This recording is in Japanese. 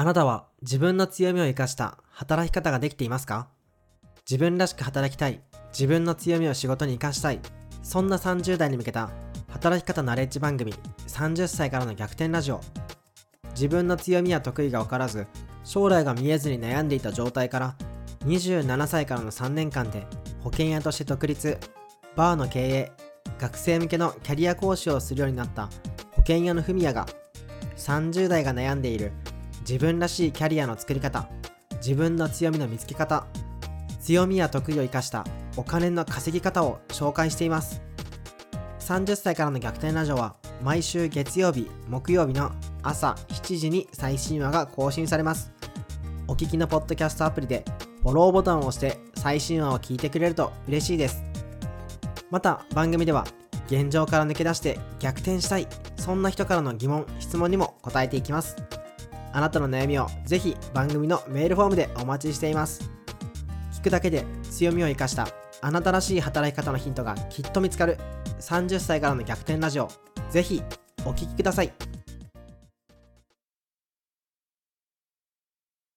あなたは自分の強みを生かした働き方ができていますか？自分らしく働きたい、自分の強みを仕事に生かしたい、そんな30代に向けた働き方ナレッジ番組30歳からの逆転ラジオ。自分の強みや得意が分からず、将来が見えずに悩んでいた状態から27歳からの3年間で保険屋として独立、バーの経営、学生向けのキャリア講師をするようになった保険屋のフミヤが30代が悩んでいる。自分らしいキャリアの作り方、自分の強みの見つけ方、強みや得意を生かしたお金の稼ぎ方を紹介しています。30歳からの逆転ラジオは毎週月曜日、木曜日の朝7時に最新話が更新されます。お聞きのポッドキャストアプリでフォローボタンを押して最新話を聞いてくれると嬉しいです。また番組では現状から抜け出して逆転したい、そんな人からの疑問、質問にも答えていきます。あなたの悩みをぜひ番組のメールフォームでお待ちしています。聞くだけで強みを生かしたあなたらしい働き方のヒントがきっと見つかる30歳からの逆転ラジオ。ぜひお聴きください。